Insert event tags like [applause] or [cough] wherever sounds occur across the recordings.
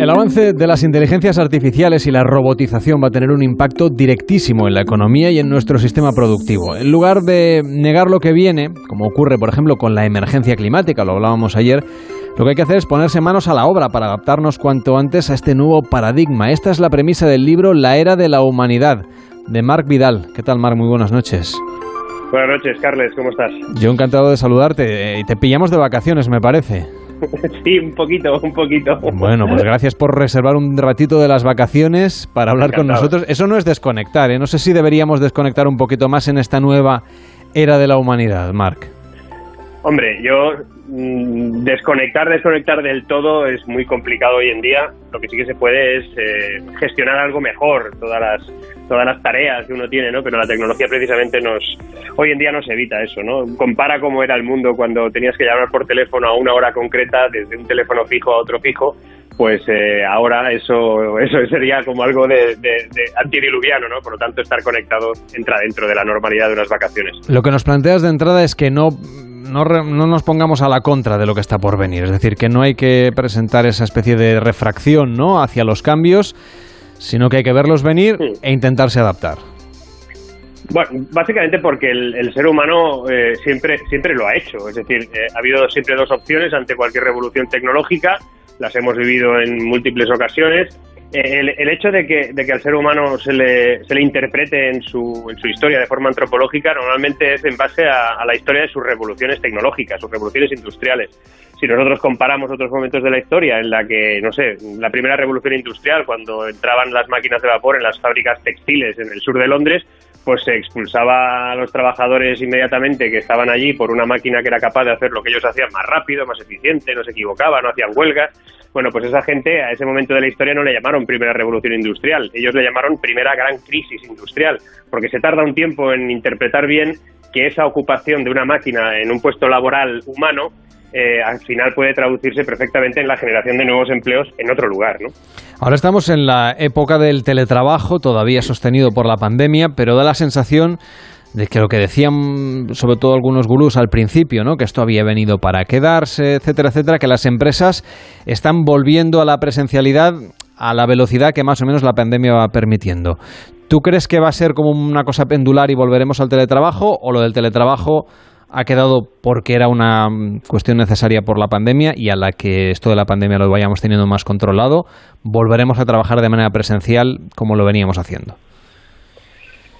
El avance de las inteligencias artificiales y la robotización va a tener un impacto directísimo en la economía y en nuestro sistema productivo. En lugar de negar lo que viene, como ocurre por ejemplo con la emergencia climática, lo hablábamos ayer, lo que hay que hacer es ponerse manos a la obra para adaptarnos cuanto antes a este nuevo paradigma. Esta es la premisa del libro La Era de la Humanidad, de Marc Vidal. ¿Qué tal, Marc? Muy buenas noches. Buenas noches, Carles, ¿cómo estás? Yo encantado de saludarte y te pillamos de vacaciones, me parece. [laughs] Sí, un poquito, un poquito. Bueno, pues gracias por reservar un ratito de las vacaciones para hablar con nosotros. Eso no es desconectar, ¿eh? No sé si deberíamos desconectar un poquito más en esta nueva era de la humanidad, Marc. Hombre, yo mm, desconectar, desconectar del todo es muy complicado hoy en día. Lo que sí que se puede es eh, gestionar algo mejor todas las todas las tareas que uno tiene, ¿no? Pero la tecnología precisamente nos hoy en día nos evita eso, ¿no? Compara cómo era el mundo cuando tenías que llamar por teléfono a una hora concreta desde un teléfono fijo a otro fijo pues eh, ahora eso eso sería como algo de, antidiluviano, ¿no? Por lo tanto, estar conectado entra dentro de la normalidad de unas vacaciones. Lo que nos planteas de entrada es que no no, no, nos pongamos a la contra de lo que está por venir. Es decir, que no hay que presentar esa especie de refracción ¿no? hacia los cambios, sino que hay que verlos venir e intentarse adaptar. Bueno, básicamente porque el, ser humano eh, siempre, siempre lo ha hecho. Es decir, eh, ha habido siempre dos opciones ante cualquier revolución tecnológica. Las hemos vivido en múltiples ocasiones el, hecho de que, al ser humano se le, se le interprete en su, en su historia de forma antropológica normalmente es en base a, la historia de sus revoluciones tecnológicas, sus revoluciones industriales. Si nosotros comparamos otros momentos de la historia en la que, no sé, la primera revolución industrial, cuando entraban las máquinas de vapor en las fábricas textiles en el sur de Londres, pues se expulsaba a los trabajadores inmediatamente que estaban allí por una máquina que era capaz de hacer lo que ellos hacían más rápido, más eficiente, no se equivocaban, no hacían huelgas. Bueno, pues esa gente a ese momento de la historia no le llamaron primera revolución industrial, ellos le llamaron primera gran crisis industrial, porque se tarda un tiempo en interpretar bien que esa ocupación de una máquina en un puesto laboral humano eh, al final puede traducirse perfectamente en la generación de nuevos empleos en otro lugar. ¿no? Ahora estamos en la época del teletrabajo, todavía sostenido por la pandemia, pero da la sensación de que lo que decían sobre todo algunos gurús al principio, ¿no? que esto había venido para quedarse, etcétera, etcétera, que las empresas están volviendo a la presencialidad a la velocidad que más o menos la pandemia va permitiendo. ¿Tú crees que va a ser como una cosa pendular y volveremos al teletrabajo o lo del teletrabajo ha quedado porque era una mm, cuestión necesaria por la pandemia y a la que esto de la pandemia lo vayamos teniendo más controlado, volveremos a trabajar de manera presencial como lo veníamos haciendo.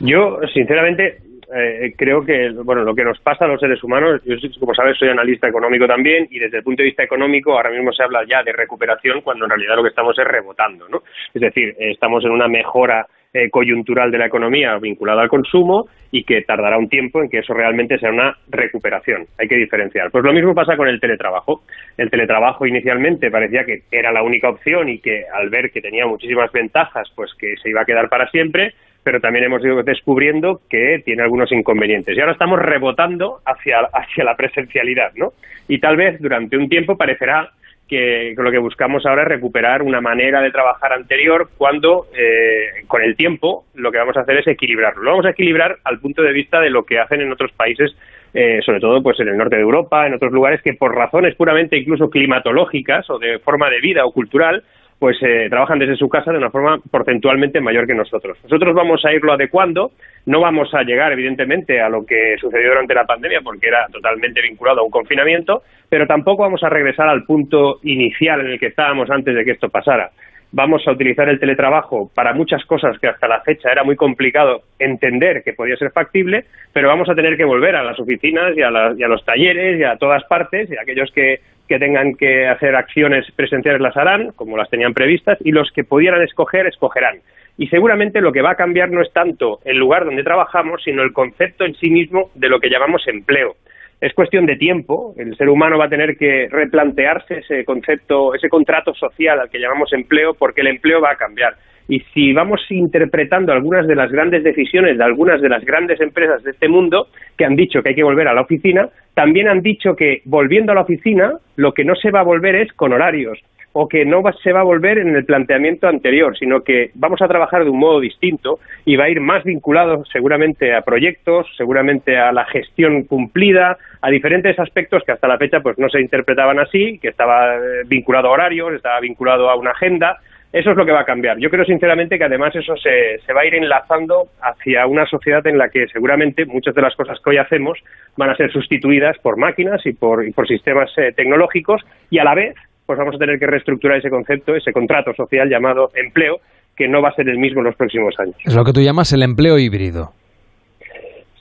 Yo, sinceramente, eh, creo que bueno lo que nos pasa a los seres humanos, yo como sabes soy analista económico también y desde el punto de vista económico ahora mismo se habla ya de recuperación cuando en realidad lo que estamos es rebotando, ¿no? Es decir, estamos en una mejora eh, coyuntural de la economía vinculada al consumo y que tardará un tiempo en que eso realmente sea una recuperación. Hay que diferenciar. Pues lo mismo pasa con el teletrabajo. El teletrabajo inicialmente parecía que era la única opción y que al ver que tenía muchísimas ventajas, pues que se iba a quedar para siempre, pero también hemos ido descubriendo que tiene algunos inconvenientes. Y ahora estamos rebotando hacia, hacia la presencialidad, ¿no? Y tal vez durante un tiempo parecerá que, lo que buscamos ahora es recuperar una manera de trabajar anterior cuando eh, con el tiempo lo que vamos a hacer es equilibrarlo. Lo vamos a equilibrar al punto de vista de lo que hacen en otros países, eh, sobre todo pues en el norte de Europa, en otros lugares que por razones puramente incluso climatológicas o de forma de vida o cultural, pues eh, trabajan desde su casa de una forma porcentualmente mayor que nosotros. Nosotros vamos a irlo adecuando, no vamos a llegar evidentemente a lo que sucedió durante la pandemia porque era totalmente vinculado a un confinamiento, pero tampoco vamos a regresar al punto inicial en el que estábamos antes de que esto pasara. Vamos a utilizar el teletrabajo para muchas cosas que hasta la fecha era muy complicado entender que podía ser factible, pero vamos a tener que volver a las oficinas y a, y a los talleres y a todas partes y a aquellos que que tengan que hacer acciones presenciales las harán, como las tenían previstas, y los que pudieran escoger, escogerán. Y seguramente lo que va a cambiar no es tanto el lugar donde trabajamos, sino el concepto en sí mismo de lo que llamamos empleo. Es cuestión de tiempo, el ser humano va a tener que replantearse ese concepto, ese contrato social al que llamamos empleo, porque el empleo va a cambiar. Y si vamos interpretando algunas de las grandes decisiones de algunas de las grandes empresas de este mundo que han dicho que hay que volver a la oficina, también han dicho que volviendo a la oficina lo que no se va a volver es con horarios, o que no se va a volver en el planteamiento anterior, sino que vamos a trabajar de un modo distinto y va a ir más vinculado seguramente a proyectos, seguramente a la gestión cumplida, a diferentes aspectos que hasta la fecha pues no se interpretaban así, que estaba eh, vinculado a horarios, estaba vinculado a una agenda. Eso es lo que va a cambiar. Yo creo sinceramente que además eso se, va a ir enlazando hacia una sociedad en la que seguramente muchas de las cosas que hoy hacemos van a ser sustituidas por máquinas y por, y por sistemas eh, tecnológicos y a la vez pues vamos a tener que reestructurar ese concepto, ese contrato social llamado empleo, que no va a ser el mismo en los próximos años. Es lo que tú llamas el empleo híbrido.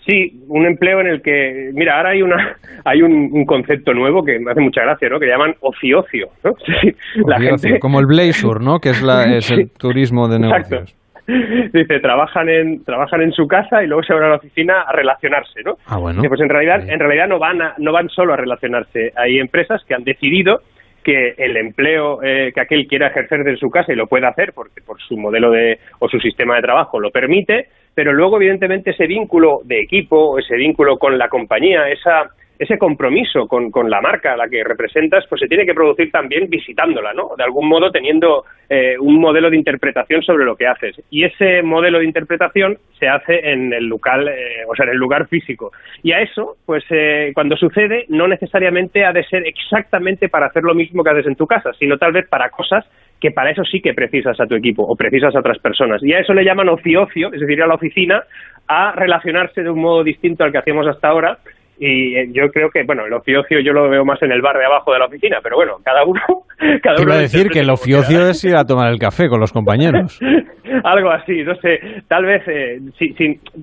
Sí, un empleo en el que, mira, ahora hay una [laughs] hay un, concepto nuevo que me hace mucha gracia, ¿no? Que llaman ociocio, ¿no? [laughs] la gente... como el Blazer, ¿no? Que es, la, [laughs] es el turismo de negocios. Dice, trabajan en trabajan en su casa y luego se van a la oficina a relacionarse, ¿no? Ah, bueno. pues en realidad en realidad no van no van solo a relacionarse. Hay empresas que han decidido que el empleo eh, que aquel quiera ejercer desde su casa y lo puede hacer porque por su modelo de o su sistema de trabajo lo permite, pero luego evidentemente ese vínculo de equipo, ese vínculo con la compañía, esa ese compromiso con, con, la marca a la que representas, pues se tiene que producir también visitándola, ¿no? De algún modo teniendo eh, un modelo de interpretación sobre lo que haces. Y ese modelo de interpretación se hace en el local, eh, o sea, en el lugar físico. Y a eso, pues eh, cuando sucede, no necesariamente ha de ser exactamente para hacer lo mismo que haces en tu casa, sino tal vez para cosas que para eso sí que precisas a tu equipo o precisas a otras personas. Y a eso le llaman ocio, es decir, ir a la oficina a relacionarse de un modo distinto al que hacíamos hasta ahora y eh, yo creo que, bueno, el ofiocio yo lo veo más en el bar de abajo de la oficina, pero bueno, cada uno... [laughs] Cada uno decir que el ofiocio es ir a tomar el café con los compañeros. [laughs] Algo así, no sé, tal vez, eh,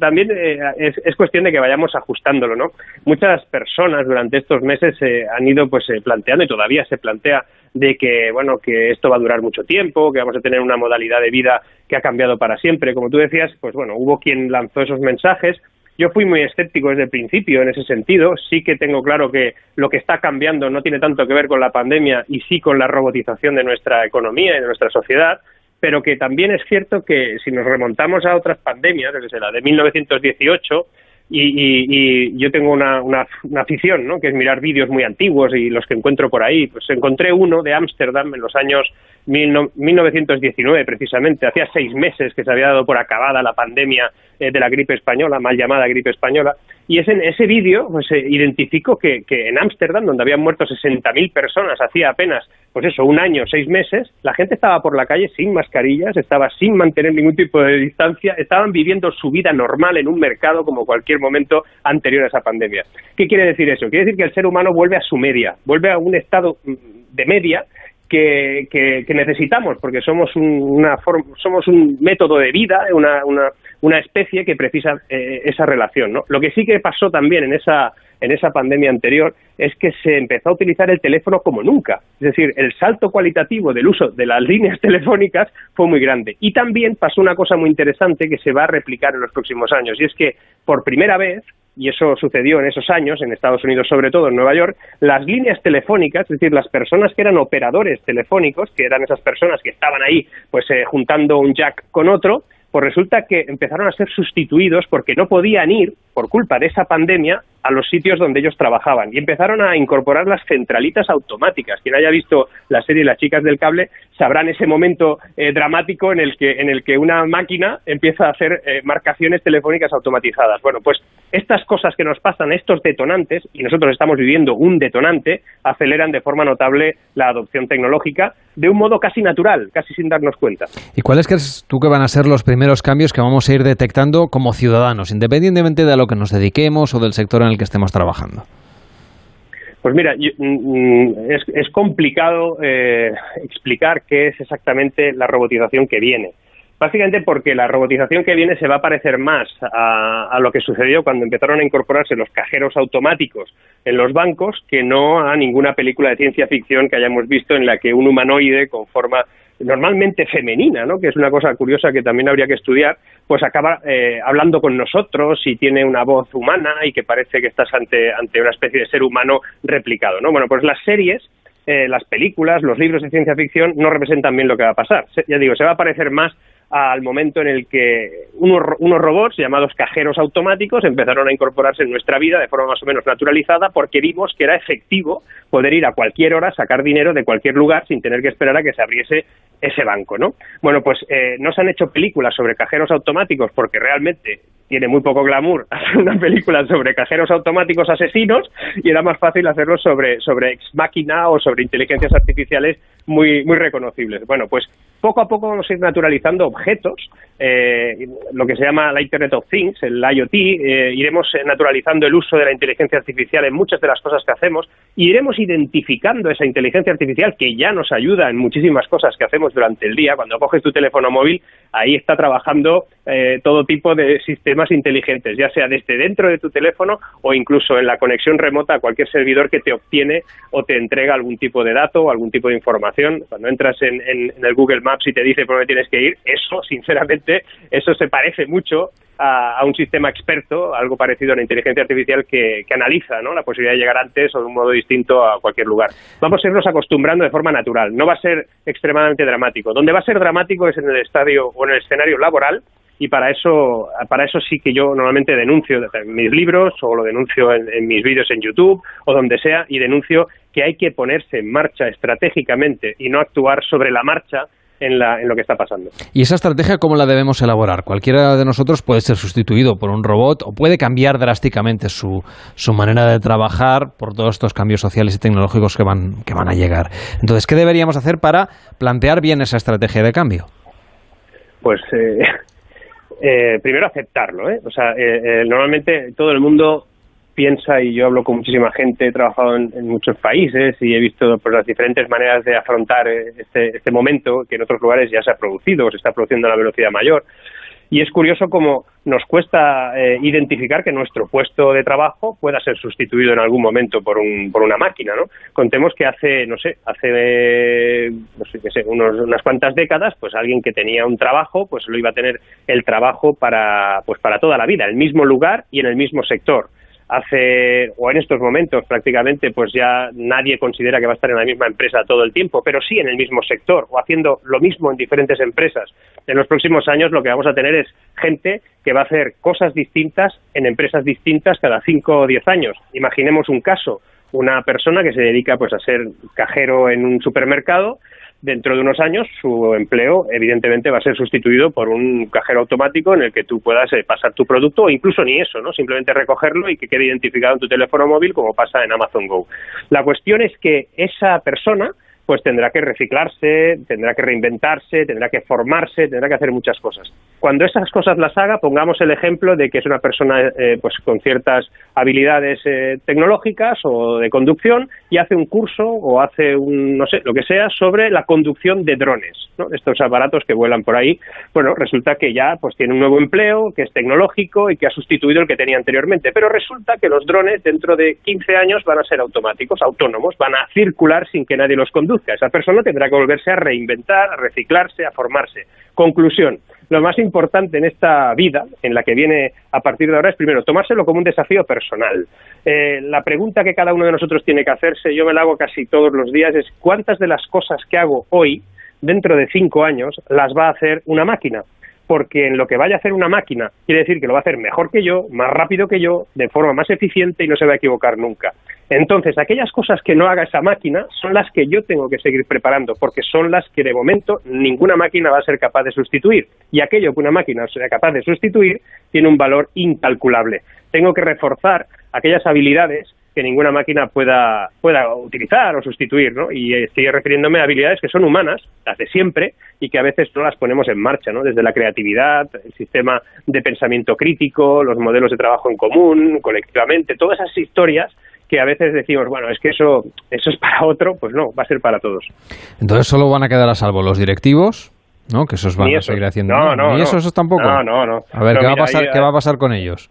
también eh, es, cuestión de que vayamos ajustándolo, ¿no? Muchas personas durante estos meses han ido pues planteando y todavía se plantea de que, bueno, que esto va a durar mucho tiempo, que vamos a tener una modalidad de vida que ha cambiado para siempre. Como tú decías, pues bueno, hubo quien lanzó esos mensajes, yo fui muy escéptico desde el principio en ese sentido. Sí que tengo claro que lo que está cambiando no tiene tanto que ver con la pandemia y sí con la robotización de nuestra economía y de nuestra sociedad, pero que también es cierto que si nos remontamos a otras pandemias, desde la de 1918, y, yo tengo una, una, afición, ¿no? que es mirar vídeos muy antiguos y los que encuentro por ahí. Pues encontré uno de Ámsterdam en los años 1919, precisamente. Hacía seis meses que se había dado por acabada la pandemia eh, de la gripe española, mal llamada gripe española. Y ese, ese vídeo pues, identificó que, que en Ámsterdam, donde habían muerto 60.000 personas hacía apenas, pues eso, un año, seis meses, la gente estaba por la calle sin mascarillas, estaba sin mantener ningún tipo de distancia, estaban viviendo su vida normal en un mercado como cualquier momento anterior a esa pandemia. ¿Qué quiere decir eso? Quiere decir que el ser humano vuelve a su media, vuelve a un estado mm, de media que, que, necesitamos, porque somos un, una somos un método de vida, una, una especie que precisa eh, esa relación. ¿no? Lo que sí que pasó también en esa, en esa pandemia anterior es que se empezó a utilizar el teléfono como nunca. Es decir, el salto cualitativo del uso de las [laughs] líneas telefónicas fue muy grande. Y también pasó una cosa muy interesante que se va a replicar en los próximos años, y es que por primera vez y eso sucedió en esos años, en Estados Unidos sobre todo, en Nueva York, las líneas telefónicas, es decir, las personas que eran operadores telefónicos, que eran esas personas que estaban ahí pues eh, juntando un jack con otro, pues resulta que empezaron a ser sustituidos porque no podían ir, por culpa de esa pandemia, a los sitios donde ellos trabajaban y empezaron a incorporar las centralitas automáticas. Quien haya visto la serie Las chicas del cable sabrán ese momento eh, dramático en el que en el que una máquina empieza a hacer eh, marcaciones telefónicas automatizadas. Bueno, pues estas cosas que nos pasan, estos detonantes y nosotros estamos viviendo un detonante, aceleran de forma notable la adopción tecnológica de un modo casi natural, casi sin darnos cuenta. ¿Y cuáles crees tú que van a ser los primeros cambios que vamos a ir detectando como ciudadanos, independientemente de a lo que nos dediquemos o del sector en el que estemos trabajando? Pues mira, mm, es, complicado eh, explicar qué es exactamente la robotización que viene. Básicamente porque la robotización que viene se va a parecer más a, a, lo que sucedió cuando empezaron a incorporarse los cajeros automáticos en los bancos que no a ninguna película de ciencia ficción que hayamos visto en la que un humanoide con forma normalmente femenina, ¿no? que es una cosa curiosa que también habría que estudiar, pues acaba eh, hablando con nosotros y tiene una voz humana y que parece que estás ante, ante una especie de ser humano replicado. ¿no? Bueno, pues las series, eh, las películas, los libros de ciencia ficción no representan bien lo que va a pasar. ya digo, se va a parecer más al momento en el que unos, robots llamados cajeros automáticos empezaron a incorporarse en nuestra vida de forma más o menos naturalizada porque vimos que era efectivo poder ir a cualquier hora, sacar dinero de cualquier lugar sin tener que esperar a que se abriese ese banco, ¿no? Bueno, pues eh, no se han hecho películas sobre cajeros automáticos porque realmente tiene muy poco glamour [laughs] hacer una película sobre cajeros automáticos asesinos y era más fácil hacerlo sobre, sobre ex máquina o sobre inteligencias artificiales muy, muy reconocibles. Bueno, pues poco a poco vamos a ir naturalizando objetos, eh, lo que se llama la Internet of Things, el IoT, eh, iremos naturalizando el uso de la inteligencia artificial en muchas de las cosas que hacemos, y iremos identificando esa inteligencia artificial que ya nos ayuda en muchísimas cosas que hacemos durante el día. Cuando coges tu teléfono móvil, ahí está trabajando eh, todo tipo de sistemas inteligentes, ya sea desde dentro de tu teléfono o incluso en la conexión remota a cualquier servidor que te obtiene o te entrega algún tipo de dato o algún tipo de información. Cuando entras en, el Google Maps y te dice por dónde tienes que ir, eso, [laughs] sinceramente, eso se parece mucho a, un sistema experto, algo parecido a la inteligencia artificial que, analiza ¿no? la posibilidad de llegar antes o de un modo distinto a cualquier lugar. Vamos a irnos acostumbrando de forma natural, no va a ser extremadamente dramático. Donde va a ser dramático es en el estadio o en el escenario laboral, y para eso, para eso sí que yo normalmente denuncio en mis libros o lo denuncio en, mis vídeos en YouTube o donde sea y denuncio que hay que ponerse en marcha estratégicamente y no actuar sobre la marcha en, la, en, lo que está pasando. ¿Y esa estrategia cómo la debemos elaborar? Cualquiera de nosotros puede ser sustituido por un robot o puede cambiar drásticamente su, su manera de trabajar por todos estos cambios sociales y tecnológicos que van, que van a llegar. Entonces, ¿qué deberíamos hacer para plantear bien esa estrategia de cambio? Pues eh, eh, primero aceptarlo. ¿eh? O sea, eh, normalmente todo el mundo piensa, y yo hablo con muchísima gente, he trabajado en, muchos países y he visto pues, las diferentes maneras de afrontar este, este momento que en otros lugares ya se ha producido o se está produciendo a la velocidad mayor. Y es curioso cómo nos cuesta eh, identificar que nuestro puesto de trabajo pueda ser sustituido en algún momento por, un, por una máquina, ¿no? Contemos que hace, no sé, hace, no sé, qué sé, unos, unas cuantas décadas, pues alguien que tenía un trabajo, pues lo iba a tener el trabajo para, pues para toda la vida, el mismo lugar y en el mismo sector hace o en estos momentos prácticamente pues ya nadie considera que va a estar en la misma empresa todo el tiempo, pero sí en el mismo sector o haciendo lo mismo en diferentes empresas. En los próximos años lo que vamos a tener es gente que va a hacer cosas distintas en empresas distintas cada cinco o diez años. Imaginemos un caso, una persona que se dedica pues a ser cajero en un supermercado dentro de unos años su empleo evidentemente va a ser sustituido por un cajero automático en el que tú puedas eh, pasar tu producto o incluso ni eso, ¿no? Simplemente recogerlo y que quede identificado en tu teléfono móvil como pasa en Amazon Go. La cuestión es que esa persona pues tendrá que reciclarse, tendrá que reinventarse, tendrá que formarse, tendrá que hacer muchas cosas. Cuando esas cosas las haga, pongamos el ejemplo de que es una persona eh, pues con ciertas habilidades eh, tecnológicas o de conducción y hace un curso o hace un, no sé, lo que sea sobre la conducción de drones, ¿no? estos aparatos que vuelan por ahí. Bueno, resulta que ya pues tiene un nuevo empleo, que es tecnológico y que ha sustituido el que tenía anteriormente, pero resulta que los drones dentro de 15 años van a ser automáticos, autónomos, van a circular sin que nadie los conduzca esa persona tendrá que volverse a reinventar, a reciclarse, a formarse. Conclusión. Lo más importante en esta vida, en la que viene a partir de ahora, es primero tomárselo como un desafío personal. Eh, la pregunta que cada uno de nosotros tiene que hacerse, yo me la hago casi todos los días, es cuántas de las cosas que hago hoy, dentro de cinco años, las va a hacer una máquina porque en lo que vaya a hacer una máquina quiere decir que lo va a hacer mejor que yo, más rápido que yo, de forma más eficiente y no se va a equivocar nunca. Entonces, aquellas cosas que no haga esa máquina son las que yo tengo que seguir preparando, porque son las que de momento ninguna máquina va a ser capaz de sustituir. Y aquello que una máquina sea capaz de sustituir tiene un valor incalculable. Tengo que reforzar aquellas habilidades que ninguna máquina pueda, pueda utilizar o sustituir, ¿no? Y estoy refiriéndome a habilidades que son humanas, las de siempre, y que a veces no las ponemos en marcha, ¿no? Desde la creatividad, el sistema de pensamiento crítico, los modelos de trabajo en común, colectivamente, todas esas historias que a veces decimos, bueno, es que eso, eso es para otro, pues no, va a ser para todos. Entonces solo van a quedar a salvo los directivos, ¿no? Que esos van a seguir haciendo. No, no, ¿Y esos tampoco? No, no, no. A ver, ¿qué, va a pasar, ¿qué va a pasar con ellos?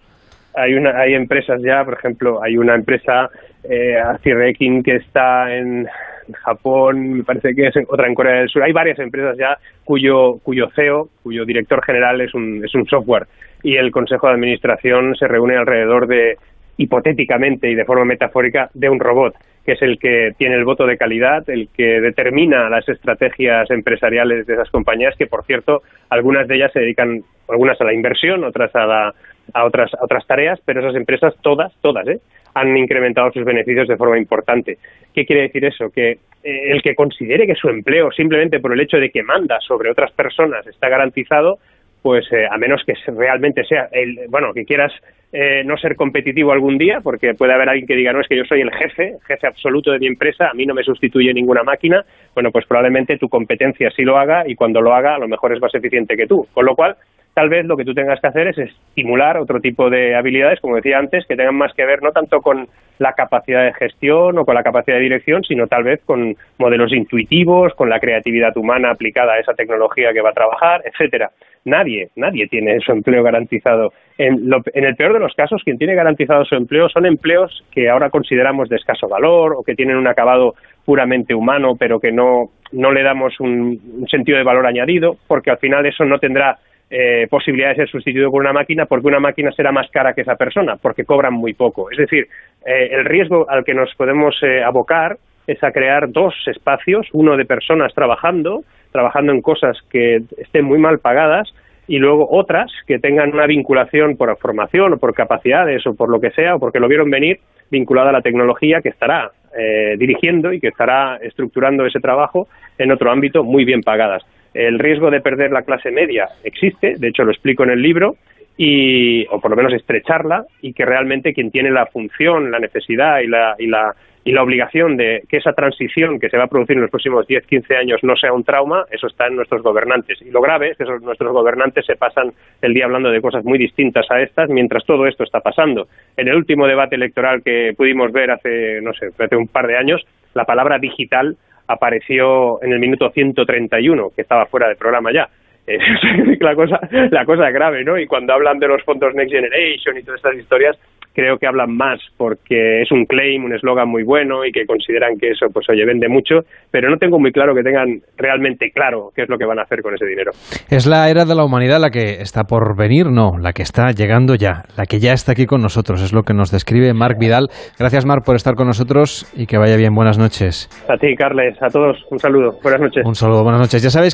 hay una hay empresas ya por ejemplo hay una empresa eh, que está en Japón me parece que es otra en Corea del Sur hay varias empresas ya cuyo cuyo CEO cuyo director general es un es un software y el consejo de administración se reúne alrededor de hipotéticamente y de forma metafórica de un robot que es el que tiene el voto de calidad, el que determina las estrategias empresariales de esas compañías, que por cierto, algunas de ellas se dedican, algunas a la inversión, otras a, a otras, a otras tareas, pero esas empresas, todas, todas, ¿eh? han incrementado sus beneficios de forma importante. ¿Qué quiere decir eso? Que eh, el que considere que su empleo, simplemente por el hecho de que manda sobre otras personas, está garantizado, pues eh, a menos que realmente sea el, bueno, que quieras eh, no ser competitivo algún día, porque puede haber alguien que diga, no, es que yo soy el jefe, jefe absoluto de mi empresa, a mí no me sustituye ninguna máquina, bueno, pues probablemente tu competencia sí lo haga y cuando lo haga a lo mejor es más eficiente que tú. Con lo cual, tal vez lo que tú tengas que hacer es estimular otro tipo de habilidades, como decía antes, que tengan más que ver no tanto con la capacidad de gestión o con la capacidad de dirección, sino tal vez con modelos intuitivos, con la creatividad humana aplicada a esa tecnología que va a trabajar, etcétera. Nadie, nadie tiene su empleo garantizado. En, el peor de los casos, quien tiene garantizado su empleo son empleos que ahora consideramos de escaso valor o que tienen un acabado puramente humano, pero que no, no le damos un, sentido de valor añadido, porque al final eso no tendrá eh, posibilidad de ser sustituido por una máquina, porque una máquina será más cara que esa persona, porque cobran muy poco. Es decir, eh, el riesgo al que nos podemos eh, abocar es a crear dos espacios, uno de personas trabajando trabajando en cosas que estén muy mal pagadas y luego otras que tengan una vinculación por formación o por capacidades o por lo que sea o porque lo vieron venir vinculada a la tecnología que estará eh, dirigiendo y que estará estructurando ese trabajo en otro ámbito muy bien pagadas. El riesgo de perder la clase media existe, de hecho lo explico en el libro, y, o por lo menos estrecharla y que realmente quien tiene la función, la necesidad y la, y la y la obligación de que esa transición que se va a producir en los próximos 10, 15 años no sea un trauma, eso está en nuestros gobernantes. Y lo grave es que esos, nuestros gobernantes se pasan el día hablando de cosas muy distintas a estas mientras todo esto está pasando. En el último debate electoral que pudimos ver hace, no sé, hace un par de años, la palabra digital apareció en el minuto 131, que estaba fuera de programa ya. [laughs] la cosa la cosa es grave, ¿no? Y cuando hablan de los fondos Next Generation y todas estas historias, creo que hablan más porque es un claim, un eslogan muy bueno y que consideran que eso, pues oye, vende mucho, pero no tengo muy claro que tengan realmente claro qué es lo que van a hacer con ese dinero. ¿Es la era de la humanidad la que está por venir? No, la que está llegando ya, la que ya está aquí con nosotros, es lo que nos describe Marc Vidal. Gracias, Marc, por estar con nosotros y que vaya bien. Buenas noches. A ti, Carles, a todos, un saludo. Buenas noches. Un saludo, buenas noches. Ya sabéis que